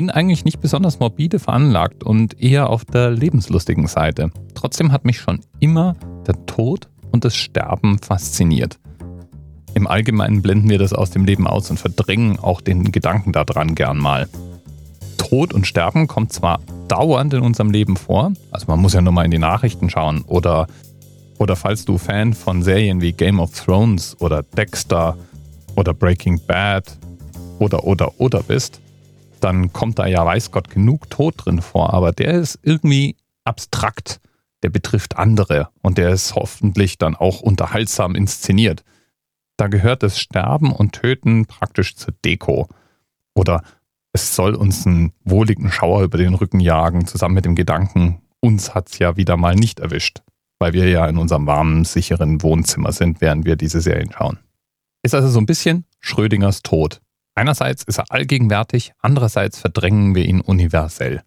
bin eigentlich nicht besonders morbide veranlagt und eher auf der lebenslustigen Seite. Trotzdem hat mich schon immer der Tod und das Sterben fasziniert. Im Allgemeinen blenden wir das aus dem Leben aus und verdrängen auch den Gedanken daran gern mal. Tod und Sterben kommt zwar dauernd in unserem Leben vor, also man muss ja nur mal in die Nachrichten schauen oder, oder falls du Fan von Serien wie Game of Thrones oder Dexter oder Breaking Bad oder oder oder bist, dann kommt da ja weiß Gott genug Tod drin vor, aber der ist irgendwie abstrakt, der betrifft andere und der ist hoffentlich dann auch unterhaltsam inszeniert. Da gehört das Sterben und Töten praktisch zur Deko. Oder es soll uns einen wohligen Schauer über den Rücken jagen, zusammen mit dem Gedanken, uns hat es ja wieder mal nicht erwischt, weil wir ja in unserem warmen, sicheren Wohnzimmer sind, während wir diese Serien schauen. Ist also so ein bisschen Schrödingers Tod. Einerseits ist er allgegenwärtig, andererseits verdrängen wir ihn universell.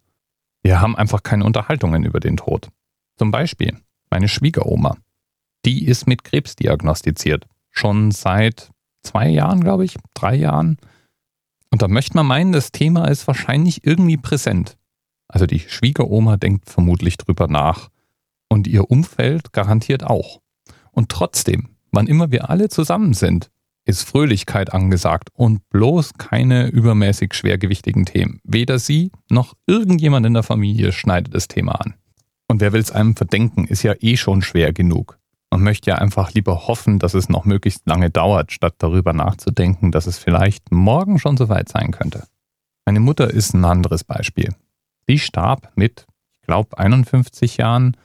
Wir haben einfach keine Unterhaltungen über den Tod. Zum Beispiel meine Schwiegeroma. Die ist mit Krebs diagnostiziert schon seit zwei Jahren, glaube ich, drei Jahren. Und da möchte man meinen, das Thema ist wahrscheinlich irgendwie präsent. Also die Schwiegeroma denkt vermutlich drüber nach und ihr Umfeld garantiert auch. Und trotzdem, wann immer wir alle zusammen sind, ist Fröhlichkeit angesagt und bloß keine übermäßig schwergewichtigen Themen. Weder sie noch irgendjemand in der Familie schneidet das Thema an. Und wer will es einem verdenken, ist ja eh schon schwer genug. Man möchte ja einfach lieber hoffen, dass es noch möglichst lange dauert, statt darüber nachzudenken, dass es vielleicht morgen schon soweit sein könnte. Meine Mutter ist ein anderes Beispiel. Sie starb mit, ich glaube, 51 Jahren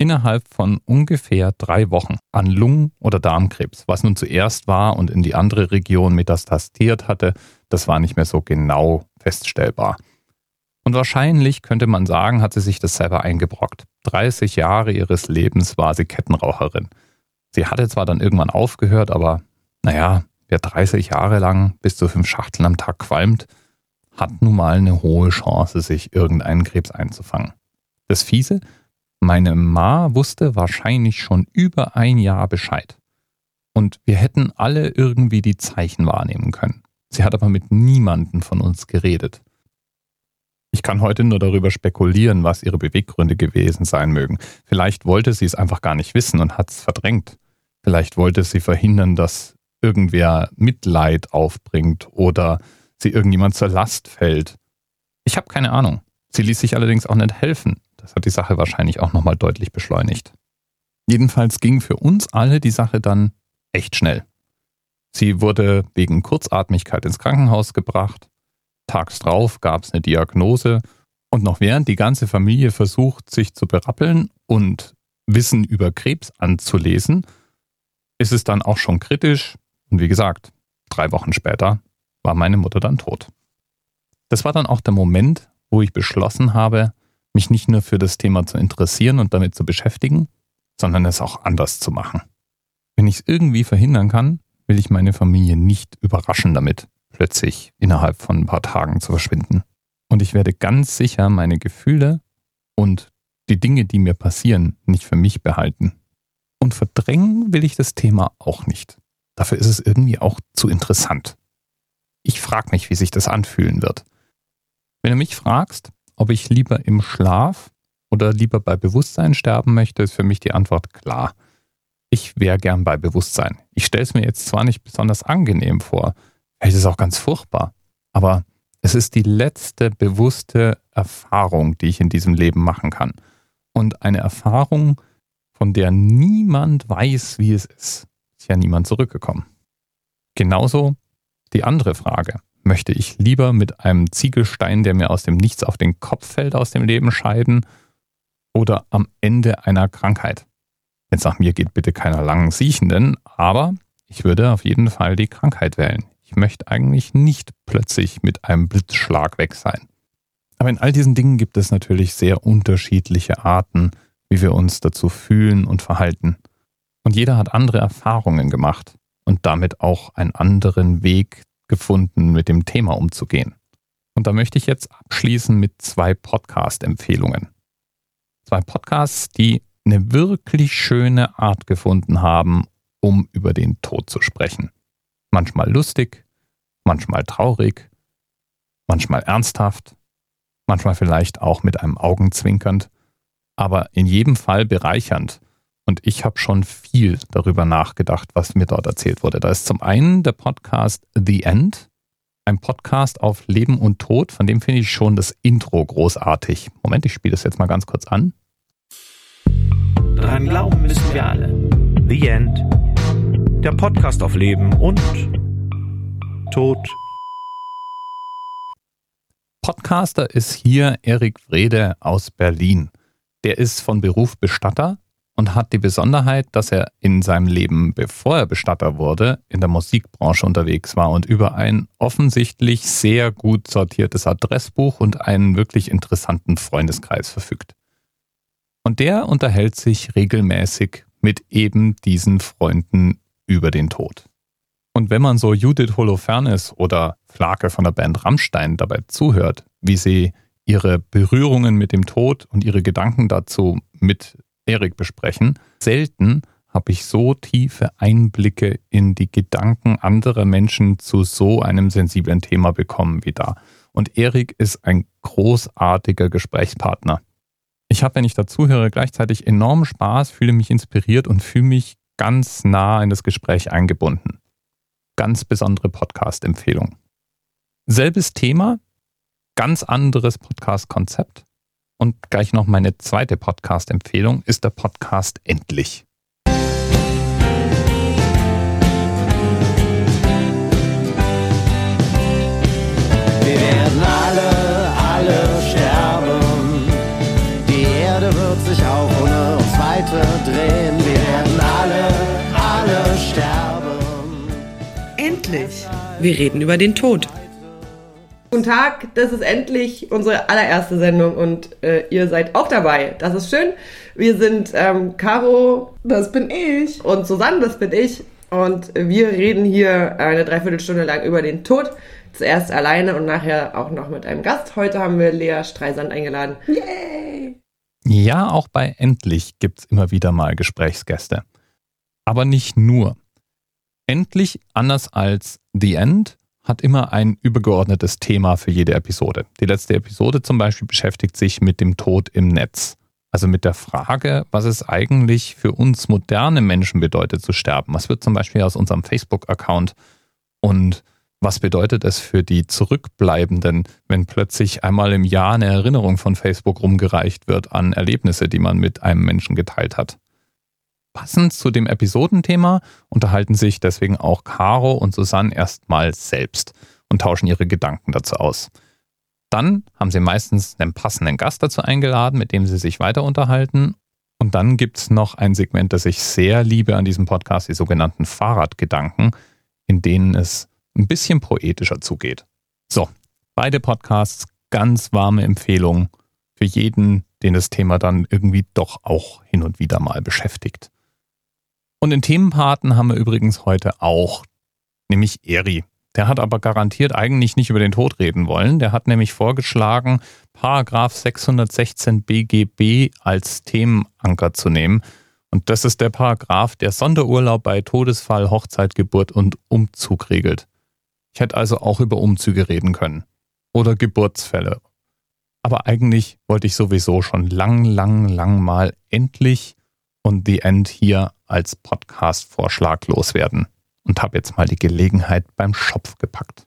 innerhalb von ungefähr drei Wochen an Lungen- oder Darmkrebs. Was nun zuerst war und in die andere Region metastasiert hatte, das war nicht mehr so genau feststellbar. Und wahrscheinlich könnte man sagen, hat sie sich das selber eingebrockt. 30 Jahre ihres Lebens war sie Kettenraucherin. Sie hatte zwar dann irgendwann aufgehört, aber naja, wer 30 Jahre lang bis zu fünf Schachteln am Tag qualmt, hat nun mal eine hohe Chance, sich irgendeinen Krebs einzufangen. Das Fiese, meine Ma wusste wahrscheinlich schon über ein Jahr Bescheid. Und wir hätten alle irgendwie die Zeichen wahrnehmen können. Sie hat aber mit niemandem von uns geredet. Ich kann heute nur darüber spekulieren, was ihre Beweggründe gewesen sein mögen. Vielleicht wollte sie es einfach gar nicht wissen und hat es verdrängt. Vielleicht wollte sie verhindern, dass irgendwer Mitleid aufbringt oder sie irgendjemand zur Last fällt. Ich habe keine Ahnung. Sie ließ sich allerdings auch nicht helfen. Das hat die Sache wahrscheinlich auch nochmal deutlich beschleunigt. Jedenfalls ging für uns alle die Sache dann echt schnell. Sie wurde wegen Kurzatmigkeit ins Krankenhaus gebracht. Tags drauf gab es eine Diagnose und noch während die ganze Familie versucht, sich zu berappeln und Wissen über Krebs anzulesen, ist es dann auch schon kritisch. Und wie gesagt, drei Wochen später war meine Mutter dann tot. Das war dann auch der Moment, wo ich beschlossen habe, mich nicht nur für das Thema zu interessieren und damit zu beschäftigen, sondern es auch anders zu machen. Wenn ich es irgendwie verhindern kann, will ich meine Familie nicht überraschen damit plötzlich innerhalb von ein paar Tagen zu verschwinden. Und ich werde ganz sicher meine Gefühle und die Dinge, die mir passieren, nicht für mich behalten. Und verdrängen will ich das Thema auch nicht. Dafür ist es irgendwie auch zu interessant. Ich frage mich, wie sich das anfühlen wird. Wenn du mich fragst, ob ich lieber im Schlaf oder lieber bei Bewusstsein sterben möchte, ist für mich die Antwort klar. Ich wäre gern bei Bewusstsein. Ich stelle es mir jetzt zwar nicht besonders angenehm vor, Vielleicht ist es auch ganz furchtbar, aber es ist die letzte bewusste Erfahrung, die ich in diesem Leben machen kann. Und eine Erfahrung, von der niemand weiß, wie es ist. Ist ja niemand zurückgekommen. Genauso die andere Frage. Möchte ich lieber mit einem Ziegelstein, der mir aus dem Nichts auf den Kopf fällt, aus dem Leben scheiden oder am Ende einer Krankheit? Wenn es nach mir geht, bitte keiner langen Siechenden, aber ich würde auf jeden Fall die Krankheit wählen. Ich möchte eigentlich nicht plötzlich mit einem Blitzschlag weg sein. Aber in all diesen Dingen gibt es natürlich sehr unterschiedliche Arten, wie wir uns dazu fühlen und verhalten. Und jeder hat andere Erfahrungen gemacht und damit auch einen anderen Weg gefunden, mit dem Thema umzugehen. Und da möchte ich jetzt abschließen mit zwei Podcast-Empfehlungen. Zwei Podcasts, die eine wirklich schöne Art gefunden haben, um über den Tod zu sprechen manchmal lustig, manchmal traurig manchmal ernsthaft, manchmal vielleicht auch mit einem Augenzwinkernd, aber in jedem Fall bereichernd. Und ich habe schon viel darüber nachgedacht, was mir dort erzählt wurde. Da ist zum einen der Podcast The End, ein Podcast auf Leben und Tod, von dem finde ich schon das Intro großartig. Moment, ich spiele das jetzt mal ganz kurz an. Dran glauben müssen wir alle. The End. Der Podcast auf Leben und Tod. Podcaster ist hier Erik Wrede aus Berlin. Der ist von Beruf Bestatter und hat die Besonderheit, dass er in seinem Leben, bevor er Bestatter wurde, in der Musikbranche unterwegs war und über ein offensichtlich sehr gut sortiertes Adressbuch und einen wirklich interessanten Freundeskreis verfügt. Und der unterhält sich regelmäßig mit eben diesen Freunden über den Tod. Und wenn man so Judith Holofernes oder Flake von der Band Rammstein dabei zuhört, wie sie ihre Berührungen mit dem Tod und ihre Gedanken dazu mit Erik besprechen, selten habe ich so tiefe Einblicke in die Gedanken anderer Menschen zu so einem sensiblen Thema bekommen wie da. Und Erik ist ein großartiger Gesprächspartner. Ich habe, wenn ich dazuhöre, gleichzeitig enormen Spaß, fühle mich inspiriert und fühle mich ganz nah in das Gespräch eingebunden ganz besondere Podcast-Empfehlung. Selbes Thema, ganz anderes Podcast-Konzept. Und gleich noch meine zweite Podcast-Empfehlung ist der Podcast Endlich. Wir werden alle, alle sterben. Die Erde wird sich auch ohne uns weiter drehen. Wir werden alle, alle sterben. Endlich! Wir reden über den Tod. Guten Tag, das ist endlich unsere allererste Sendung und äh, ihr seid auch dabei. Das ist schön. Wir sind ähm, Caro, das bin ich, und Susanne, das bin ich. Und wir reden hier eine Dreiviertelstunde lang über den Tod. Zuerst alleine und nachher auch noch mit einem Gast. Heute haben wir Lea Streisand eingeladen. Yay! Ja, auch bei Endlich gibt es immer wieder mal Gesprächsgäste. Aber nicht nur. Endlich, anders als The End, hat immer ein übergeordnetes Thema für jede Episode. Die letzte Episode zum Beispiel beschäftigt sich mit dem Tod im Netz. Also mit der Frage, was es eigentlich für uns moderne Menschen bedeutet zu sterben. Was wird zum Beispiel aus unserem Facebook-Account und was bedeutet es für die Zurückbleibenden, wenn plötzlich einmal im Jahr eine Erinnerung von Facebook rumgereicht wird an Erlebnisse, die man mit einem Menschen geteilt hat? Passend zu dem Episodenthema unterhalten sich deswegen auch Caro und Susanne erstmal selbst und tauschen ihre Gedanken dazu aus. Dann haben sie meistens einen passenden Gast dazu eingeladen, mit dem sie sich weiter unterhalten. Und dann gibt es noch ein Segment, das ich sehr liebe an diesem Podcast, die sogenannten Fahrradgedanken, in denen es ein bisschen poetischer zugeht. So, beide Podcasts ganz warme Empfehlungen für jeden, den das Thema dann irgendwie doch auch hin und wieder mal beschäftigt. Und den Themenpaten haben wir übrigens heute auch, nämlich Eri. Der hat aber garantiert eigentlich nicht über den Tod reden wollen. Der hat nämlich vorgeschlagen, Paragraph 616 BGB als Themenanker zu nehmen. Und das ist der Paragraph, der Sonderurlaub bei Todesfall, Hochzeit, Geburt und Umzug regelt. Ich hätte also auch über Umzüge reden können. Oder Geburtsfälle. Aber eigentlich wollte ich sowieso schon lang, lang, lang mal endlich und The End hier als Podcast-Vorschlag loswerden und habe jetzt mal die Gelegenheit beim Schopf gepackt.